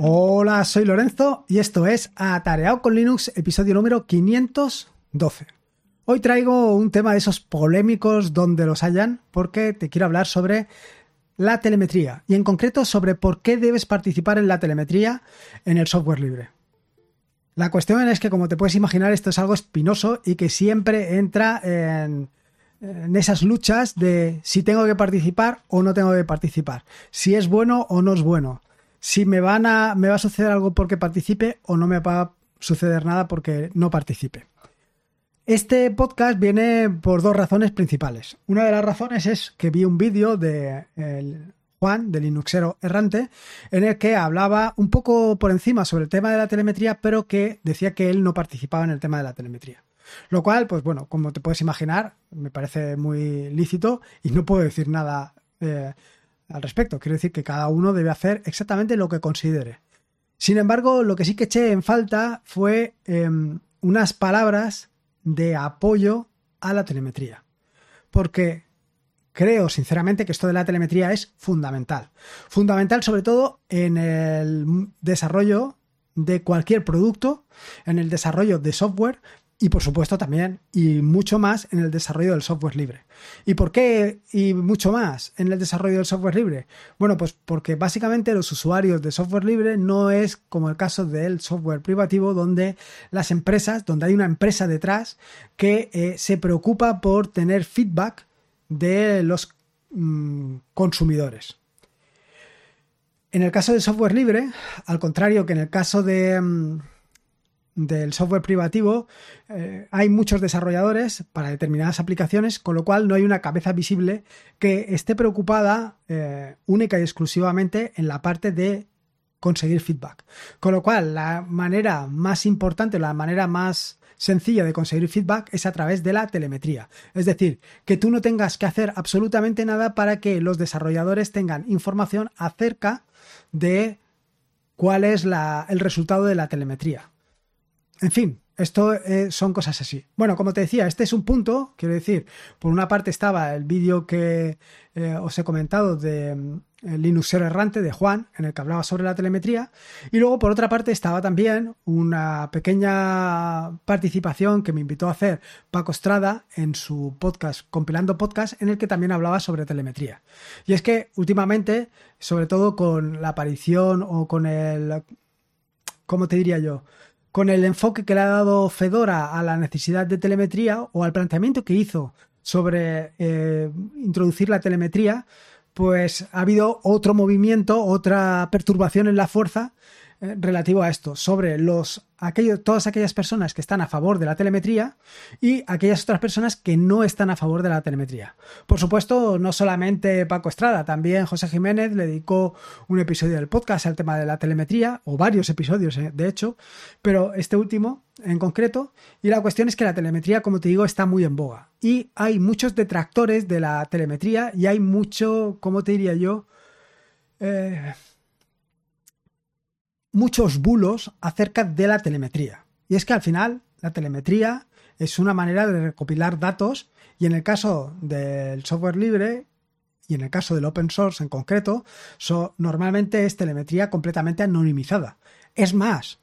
Hola, soy Lorenzo y esto es Atareado con Linux, episodio número 512. Hoy traigo un tema de esos polémicos donde los hayan, porque te quiero hablar sobre la telemetría y en concreto sobre por qué debes participar en la telemetría en el software libre. La cuestión es que, como te puedes imaginar, esto es algo espinoso y que siempre entra en, en esas luchas de si tengo que participar o no tengo que participar, si es bueno o no es bueno, si me van a me va a suceder algo porque participe o no me va a suceder nada porque no participe. Este podcast viene por dos razones principales. Una de las razones es que vi un vídeo de el Juan, del Linuxero errante, en el que hablaba un poco por encima sobre el tema de la telemetría, pero que decía que él no participaba en el tema de la telemetría. Lo cual, pues bueno, como te puedes imaginar, me parece muy lícito y no puedo decir nada eh, al respecto. Quiero decir que cada uno debe hacer exactamente lo que considere. Sin embargo, lo que sí que eché en falta fue eh, unas palabras de apoyo a la telemetría. Porque creo sinceramente que esto de la telemetría es fundamental. Fundamental sobre todo en el desarrollo de cualquier producto, en el desarrollo de software, y por supuesto también y mucho más en el desarrollo del software libre. ¿Y por qué y mucho más en el desarrollo del software libre? Bueno, pues porque básicamente los usuarios de software libre no es como el caso del software privativo donde las empresas, donde hay una empresa detrás que eh, se preocupa por tener feedback de los mmm, consumidores. En el caso del software libre, al contrario que en el caso de... Mmm, del software privativo eh, hay muchos desarrolladores para determinadas aplicaciones, con lo cual no hay una cabeza visible que esté preocupada eh, única y exclusivamente en la parte de conseguir feedback. Con lo cual, la manera más importante, la manera más sencilla de conseguir feedback es a través de la telemetría. Es decir, que tú no tengas que hacer absolutamente nada para que los desarrolladores tengan información acerca de cuál es el resultado de la telemetría. En fin, esto eh, son cosas así. Bueno, como te decía, este es un punto, quiero decir, por una parte estaba el vídeo que eh, os he comentado de Linuxero errante de Juan, en el que hablaba sobre la telemetría, y luego por otra parte estaba también una pequeña participación que me invitó a hacer Paco Estrada en su podcast, compilando podcast, en el que también hablaba sobre telemetría. Y es que últimamente, sobre todo con la aparición o con el, ¿cómo te diría yo? Con el enfoque que le ha dado Fedora a la necesidad de telemetría o al planteamiento que hizo sobre eh, introducir la telemetría, pues ha habido otro movimiento, otra perturbación en la fuerza relativo a esto, sobre los, aquellos, todas aquellas personas que están a favor de la telemetría y aquellas otras personas que no están a favor de la telemetría. Por supuesto, no solamente Paco Estrada, también José Jiménez le dedicó un episodio del podcast al tema de la telemetría, o varios episodios, eh, de hecho, pero este último en concreto, y la cuestión es que la telemetría, como te digo, está muy en boga. Y hay muchos detractores de la telemetría y hay mucho, ¿cómo te diría yo? Eh, muchos bulos acerca de la telemetría. Y es que al final la telemetría es una manera de recopilar datos y en el caso del software libre y en el caso del open source en concreto, so, normalmente es telemetría completamente anonimizada. Es más,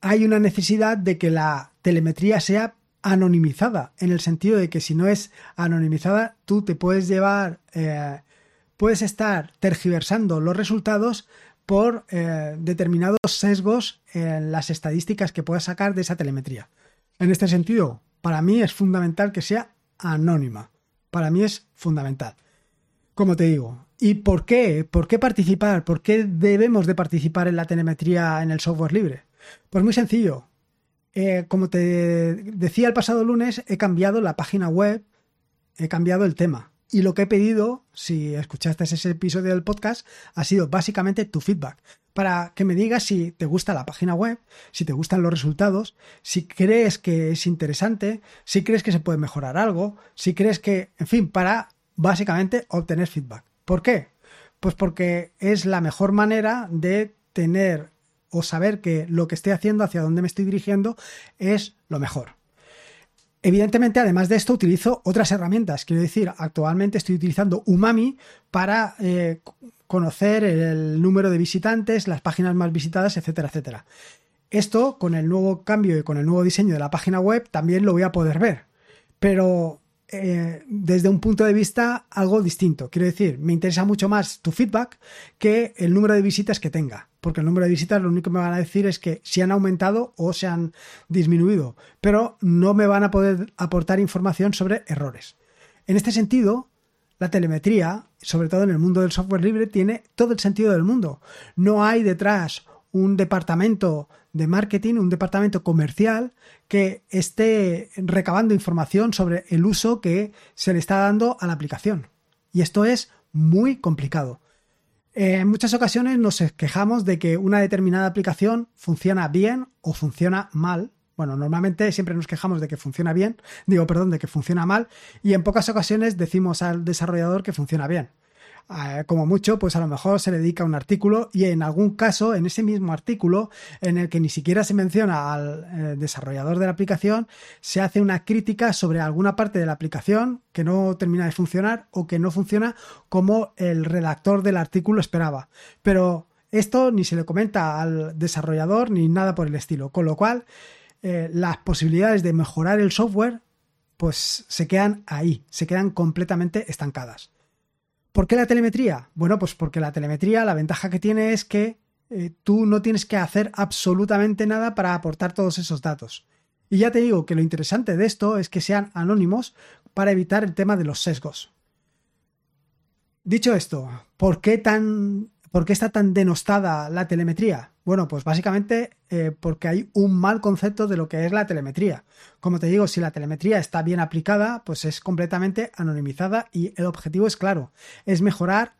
hay una necesidad de que la telemetría sea anonimizada, en el sentido de que si no es anonimizada, tú te puedes llevar, eh, puedes estar tergiversando los resultados por eh, determinados sesgos en las estadísticas que puedas sacar de esa telemetría. En este sentido, para mí es fundamental que sea anónima. Para mí es fundamental. Como te digo, ¿y por qué? ¿Por qué participar? ¿Por qué debemos de participar en la telemetría en el software libre? Pues muy sencillo. Eh, como te decía el pasado lunes, he cambiado la página web, he cambiado el tema. Y lo que he pedido, si escuchaste ese episodio del podcast, ha sido básicamente tu feedback. Para que me digas si te gusta la página web, si te gustan los resultados, si crees que es interesante, si crees que se puede mejorar algo, si crees que, en fin, para básicamente obtener feedback. ¿Por qué? Pues porque es la mejor manera de tener o saber que lo que estoy haciendo, hacia dónde me estoy dirigiendo, es lo mejor. Evidentemente, además de esto, utilizo otras herramientas. Quiero decir, actualmente estoy utilizando Umami para eh, conocer el número de visitantes, las páginas más visitadas, etcétera, etcétera. Esto, con el nuevo cambio y con el nuevo diseño de la página web, también lo voy a poder ver. Pero eh, desde un punto de vista algo distinto. Quiero decir, me interesa mucho más tu feedback que el número de visitas que tenga. Porque el número de visitas lo único que me van a decir es que si han aumentado o se han disminuido. Pero no me van a poder aportar información sobre errores. En este sentido, la telemetría, sobre todo en el mundo del software libre, tiene todo el sentido del mundo. No hay detrás un departamento de marketing, un departamento comercial que esté recabando información sobre el uso que se le está dando a la aplicación. Y esto es muy complicado. En muchas ocasiones nos quejamos de que una determinada aplicación funciona bien o funciona mal. Bueno, normalmente siempre nos quejamos de que funciona bien, digo, perdón, de que funciona mal, y en pocas ocasiones decimos al desarrollador que funciona bien. Eh, como mucho, pues a lo mejor se dedica un artículo y en algún caso, en ese mismo artículo, en el que ni siquiera se menciona al eh, desarrollador de la aplicación, se hace una crítica sobre alguna parte de la aplicación que no termina de funcionar o que no funciona como el redactor del artículo esperaba. Pero esto ni se le comenta al desarrollador ni nada por el estilo, con lo cual eh, las posibilidades de mejorar el software pues se quedan ahí, se quedan completamente estancadas. ¿Por qué la telemetría? Bueno, pues porque la telemetría, la ventaja que tiene es que eh, tú no tienes que hacer absolutamente nada para aportar todos esos datos. Y ya te digo que lo interesante de esto es que sean anónimos para evitar el tema de los sesgos. Dicho esto, ¿por qué, tan, ¿por qué está tan denostada la telemetría? Bueno, pues básicamente eh, porque hay un mal concepto de lo que es la telemetría. Como te digo, si la telemetría está bien aplicada, pues es completamente anonimizada y el objetivo es claro, es mejorar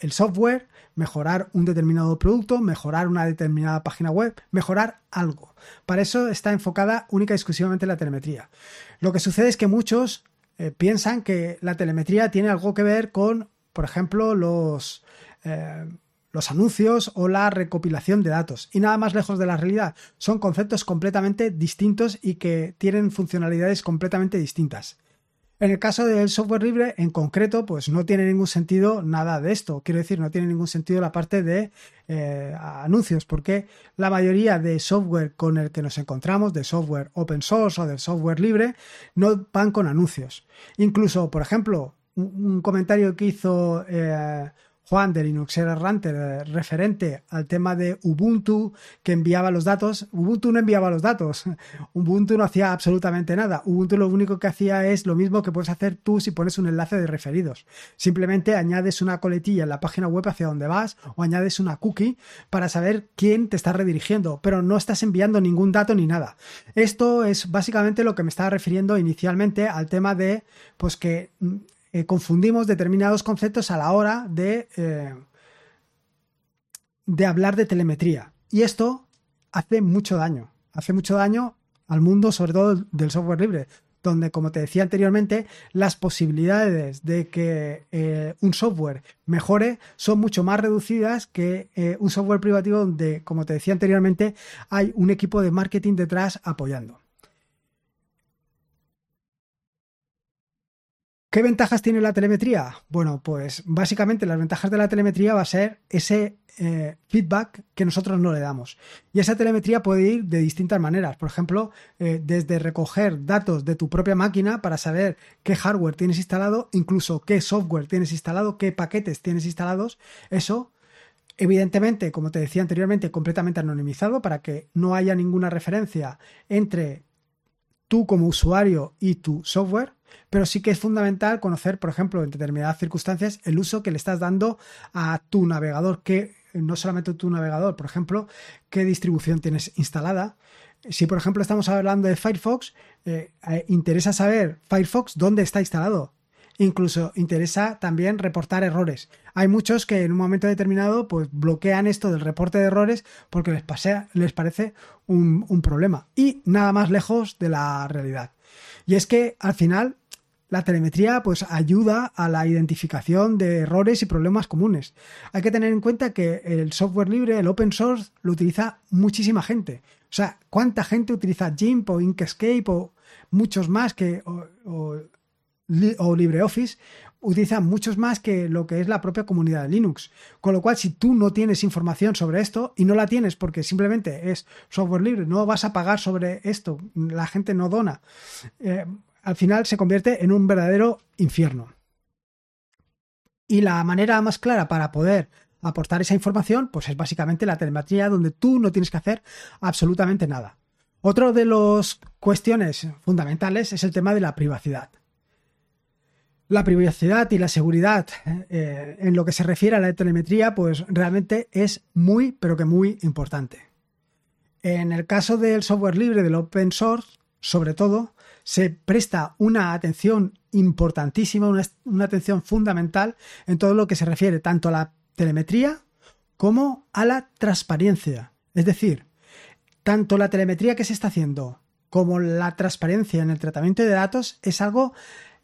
el software, mejorar un determinado producto, mejorar una determinada página web, mejorar algo. Para eso está enfocada única y exclusivamente la telemetría. Lo que sucede es que muchos eh, piensan que la telemetría tiene algo que ver con, por ejemplo, los... Eh, los anuncios o la recopilación de datos. Y nada más lejos de la realidad. Son conceptos completamente distintos y que tienen funcionalidades completamente distintas. En el caso del software libre, en concreto, pues no tiene ningún sentido nada de esto. Quiero decir, no tiene ningún sentido la parte de eh, anuncios, porque la mayoría de software con el que nos encontramos, de software open source o del software libre, no van con anuncios. Incluso, por ejemplo, un, comentario que hizo eh, Juan de Linux Ranter eh, referente al tema de Ubuntu que enviaba los datos. Ubuntu no enviaba los datos. Ubuntu no hacía absolutamente nada. Ubuntu lo único que hacía es lo mismo que puedes hacer tú si pones un enlace de referidos. Simplemente añades una coletilla en la página web hacia donde vas o añades una cookie para saber quién te está redirigiendo, pero no estás enviando ningún dato ni nada. Esto es básicamente lo que me estaba refiriendo inicialmente al tema de pues que mm, eh, confundimos determinados conceptos a la hora de, eh, de hablar de telemetría. Y esto hace mucho daño. Hace mucho daño al mundo, sobre todo del software libre, donde, como te decía anteriormente, las posibilidades de que eh, un software mejore son mucho más reducidas que un software privativo donde, como te decía anteriormente, hay un equipo de marketing detrás apoyando. ¿Qué ventajas tiene la telemetría? Bueno, pues básicamente las ventajas de la telemetría va a ser ese eh, feedback que nosotros no le damos. Y esa telemetría puede ir de distintas maneras. Por ejemplo, eh, desde recoger datos de tu propia máquina para saber qué hardware tienes instalado, incluso qué software tienes instalado, qué paquetes tienes instalados. Eso, evidentemente, como te decía anteriormente, completamente anonimizado para que no haya ninguna referencia entre tú como usuario y tu software pero sí que es fundamental conocer, por ejemplo, en determinadas circunstancias, el uso que le estás dando a tu navegador, que no solamente tu navegador, por ejemplo, qué distribución tienes instalada. Si, por ejemplo, estamos hablando de Firefox, eh, eh, interesa saber Firefox dónde está instalado. Incluso interesa también reportar errores. Hay muchos que en un momento determinado pues, bloquean esto del reporte de errores porque les, parece un problema. Y nada más lejos de la realidad. Y es que al final la telemetría pues ayuda a la identificación de errores y problemas comunes. Hay que tener en cuenta que el software libre, el open source, lo utiliza muchísima gente. O sea, ¿cuánta gente utiliza GIMP o Inkscape o muchos más que LibreOffice utilizan muchos más que lo que es la propia comunidad de Linux. Con lo cual, si tú no tienes información sobre esto y no la tienes porque simplemente es software libre, no vas a pagar sobre esto, la gente no dona, eh, al final se convierte en un verdadero infierno. Y la manera más clara para poder aportar esa información, pues es básicamente la telemetría donde tú no tienes que hacer absolutamente nada. Otro de las cuestiones fundamentales es el tema de la privacidad. La privacidad y la seguridad eh, en lo que se refiere a la telemetría, pues realmente es muy, pero que muy importante. En el caso del software libre, del open source, sobre todo, se presta una atención importantísima, una, una atención fundamental en todo lo que se refiere tanto a la telemetría como a la transparencia. Es decir, tanto la telemetría que se está haciendo como la transparencia en el tratamiento de datos es algo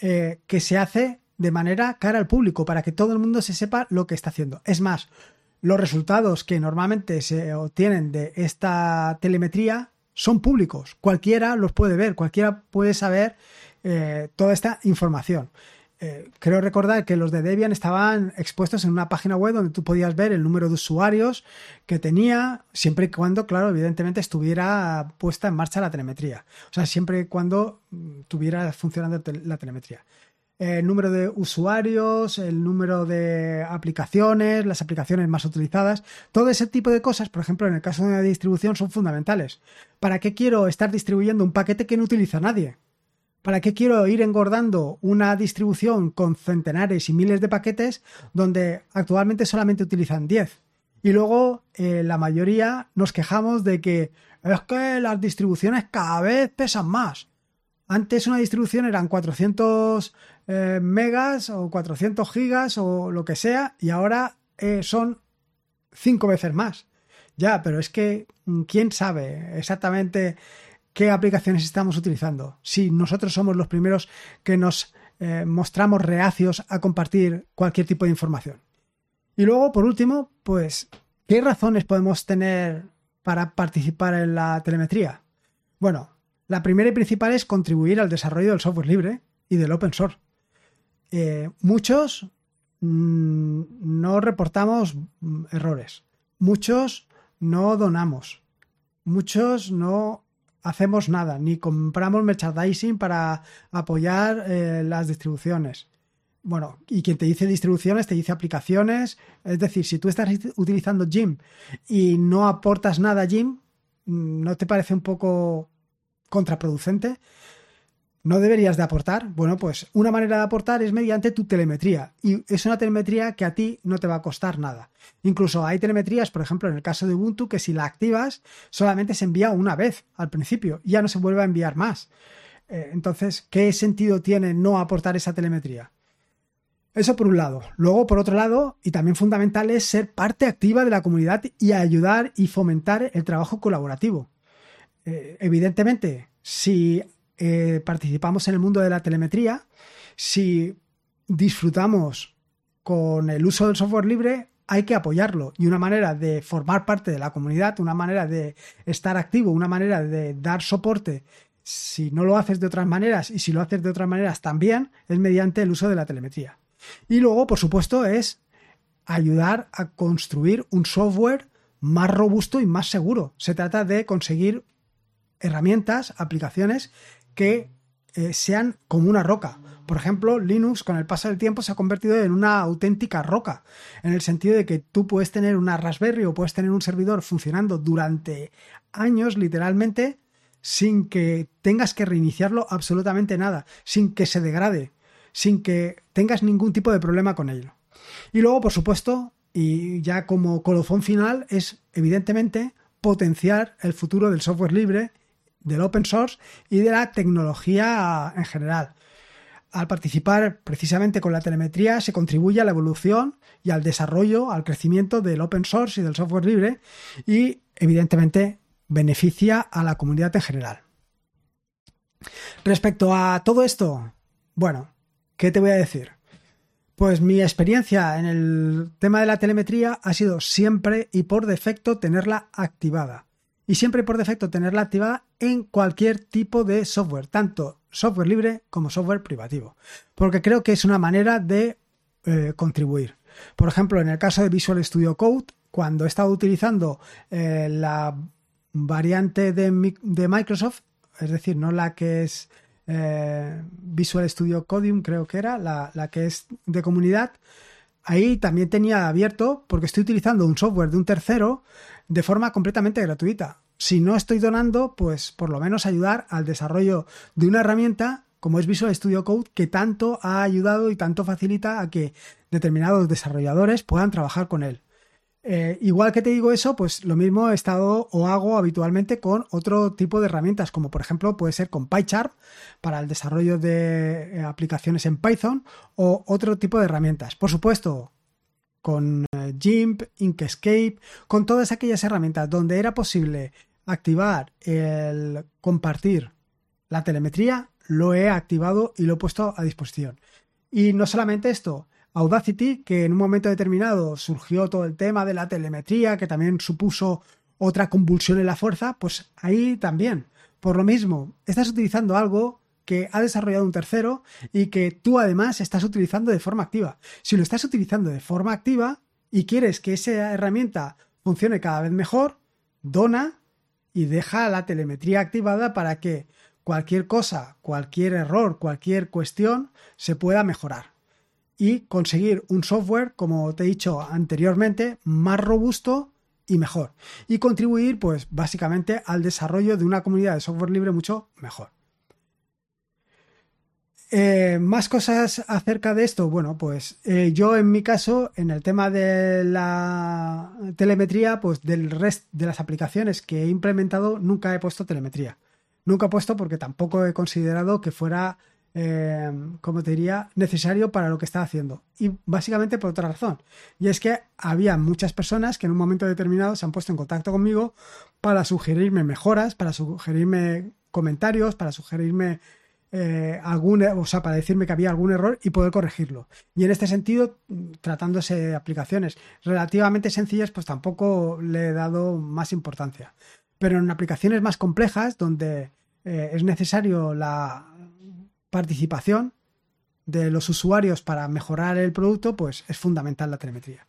eh, que se hace de manera cara al público para que todo el mundo se sepa lo que está haciendo. Es más, los resultados que normalmente se obtienen de esta telemetría son públicos. Cualquiera los puede ver, cualquiera puede saber eh, toda esta información. Eh, creo recordar que los de Debian estaban expuestos en una página web donde tú podías ver el número de usuarios que tenía, siempre y cuando, claro, evidentemente estuviera puesta en marcha la telemetría. O sea, siempre y cuando mm, tuviera funcionando la telemetría. El número de usuarios, el número de aplicaciones, las aplicaciones más utilizadas, todo ese tipo de cosas, por ejemplo, en el caso de una distribución, son fundamentales. ¿Para qué quiero estar distribuyendo un paquete que no utiliza nadie? ¿Para qué quiero ir engordando una distribución con centenares y miles de paquetes donde actualmente solamente utilizan 10? Y luego eh, la mayoría nos quejamos de que es que las distribuciones cada vez pesan más. Antes una distribución eran 400 eh, megas o 400 gigas o lo que sea y ahora eh, son cinco veces más. Ya, pero es que mm, quién sabe exactamente qué aplicaciones estamos utilizando. Si nosotros somos los primeros que nos eh, mostramos reacios a compartir cualquier tipo de información. Y luego, por último, pues, ¿qué razones podemos tener para participar en la telemetría? Bueno, la primera y principal es contribuir al desarrollo del software libre y del open source. Eh, muchos mm, no reportamos mm, errores, muchos no donamos, muchos no hacemos nada, ni compramos merchandising para apoyar eh, las distribuciones. Bueno, y quien te dice distribuciones te dice aplicaciones. Es decir, si tú estás utilizando Jim y no aportas nada a Jim, ¿no te parece un poco contraproducente? ¿No deberías de aportar? Bueno, pues una manera de aportar es mediante tu telemetría y es una telemetría que a ti no te va a costar nada. Incluso hay telemetrías, por ejemplo, en el caso de Ubuntu, que si la activas solamente se envía una vez al principio, ya no se vuelve a enviar más. Eh, entonces, ¿qué sentido tiene no aportar esa telemetría? Eso por un lado. Luego, por otro lado, y también fundamental, es ser parte activa de la comunidad y ayudar y fomentar el trabajo colaborativo. Eh, evidentemente, si eh, participamos en el mundo de la telemetría, si disfrutamos con el uso del software libre, hay que apoyarlo. Y una manera de formar parte de la comunidad, una manera de estar activo, una manera de dar soporte, si no lo haces de otras maneras y si lo haces de otras maneras también, es mediante el uso de la telemetría. Y luego, por supuesto, es ayudar a construir un software más robusto y más seguro. Se trata de conseguir herramientas, aplicaciones que eh, sean como una roca. Por ejemplo, Linux con el paso del tiempo se ha convertido en una auténtica roca, en el sentido de que tú puedes tener una Raspberry o puedes tener un servidor funcionando durante años, literalmente, sin que tengas que reiniciarlo absolutamente nada, sin que se degrade, sin que tengas ningún tipo de problema con ello. Y luego, por supuesto, y ya como colofón final, es evidentemente potenciar el futuro del software libre del open source y de la tecnología en general. Al participar precisamente con la telemetría se contribuye a la evolución y al desarrollo, al crecimiento del open source y del software libre y evidentemente beneficia a la comunidad en general. Respecto a todo esto, bueno, ¿qué te voy a decir? Pues mi experiencia en el tema de la telemetría ha sido siempre y por defecto tenerla activada y siempre por defecto tenerla activada en cualquier tipo de software, tanto software libre como software privativo, porque creo que es una manera de eh, contribuir. Por ejemplo, en el caso de Visual Studio Code, cuando he estado utilizando eh, la variante de, Microsoft, es decir, no la que es eh, Visual Studio Codium, creo que era, la, la que es de comunidad, ahí también tenía abierto porque estoy utilizando un software de un tercero de forma completamente gratuita. Si no estoy donando, pues por lo menos ayudar al desarrollo de una herramienta como es Visual Studio Code que tanto ha ayudado y tanto facilita a que determinados desarrolladores puedan trabajar con él. Eh, igual que te digo eso, pues lo mismo he estado o hago habitualmente con otro tipo de herramientas, como por ejemplo puede ser con PyCharm para el desarrollo de eh, aplicaciones en Python o otro tipo de herramientas. Por supuesto, con eh, GIMP, Inkscape, con todas aquellas herramientas donde era posible activar el compartir la telemetría, lo he activado y lo he puesto a disposición. Y no solamente esto, Audacity, que en un momento determinado surgió todo el tema de la telemetría, que también supuso otra convulsión en la fuerza, pues ahí también. Por lo mismo, estás utilizando algo que ha desarrollado un tercero y que tú además estás utilizando de forma activa. Si lo estás utilizando de forma activa y quieres que esa herramienta funcione cada vez mejor, dona y deja la telemetría activada para que cualquier cosa, cualquier error, cualquier cuestión se pueda mejorar y conseguir un software, como te he dicho anteriormente, más robusto y mejor. Y contribuir, pues, básicamente al desarrollo de una comunidad de software libre mucho mejor. Eh, más cosas acerca de esto. Bueno, pues eh, yo en mi caso, en el tema de la telemetría, pues del resto de las aplicaciones que he implementado, nunca he puesto telemetría. Nunca he puesto porque tampoco he considerado que fuera eh, como te diría, necesario para lo que estaba haciendo. Y básicamente por otra razón. Y es que había muchas personas que en un momento determinado se han puesto en contacto conmigo para sugerirme mejoras, para sugerirme comentarios, para sugerirme eh, algún, o sea, para decirme que había algún error y poder corregirlo. Y en este sentido, tratándose de aplicaciones relativamente sencillas, pues tampoco le he dado más importancia. Pero en aplicaciones más complejas, donde eh, es necesario la, participación de los usuarios para mejorar el producto, pues es fundamental la telemetría.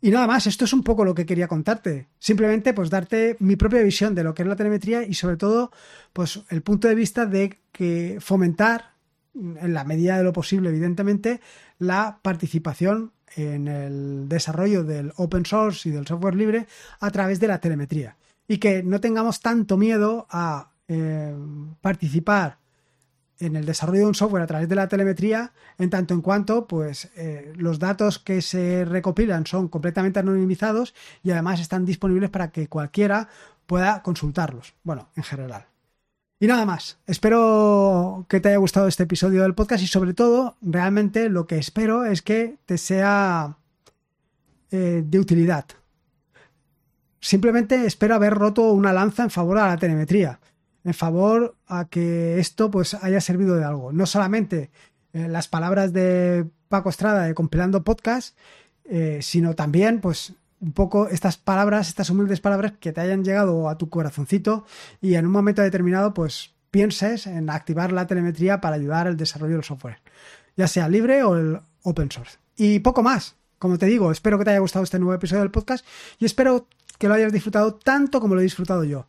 Y nada más, esto es un poco lo que quería contarte. Simplemente pues darte mi propia visión de lo que es la telemetría y sobre todo pues el punto de vista de que fomentar en la medida de lo posible evidentemente la participación en el desarrollo del open source y del software libre a través de la telemetría y que no tengamos tanto miedo a eh, participar en el desarrollo de un software a través de la telemetría, en tanto en cuanto pues eh, los datos que se recopilan son completamente anonimizados y además están disponibles para que cualquiera pueda consultarlos. Bueno, en general. Y nada más. Espero que te haya gustado este episodio del podcast y sobre todo, realmente lo que espero es que te sea eh, de utilidad. Simplemente espero haber roto una lanza en favor de la telemetría en favor a que esto pues haya servido de algo. No solamente eh, las palabras de Paco Estrada de Compilando Podcast, eh, sino también pues un poco estas palabras, estas humildes palabras que te hayan llegado a tu corazoncito y en un momento determinado pues pienses en activar la telemetría para ayudar al desarrollo del software, ya sea libre o el open source. Y poco más. Como te digo, espero que te haya gustado este nuevo episodio del podcast y espero que lo hayas disfrutado tanto como lo he disfrutado yo.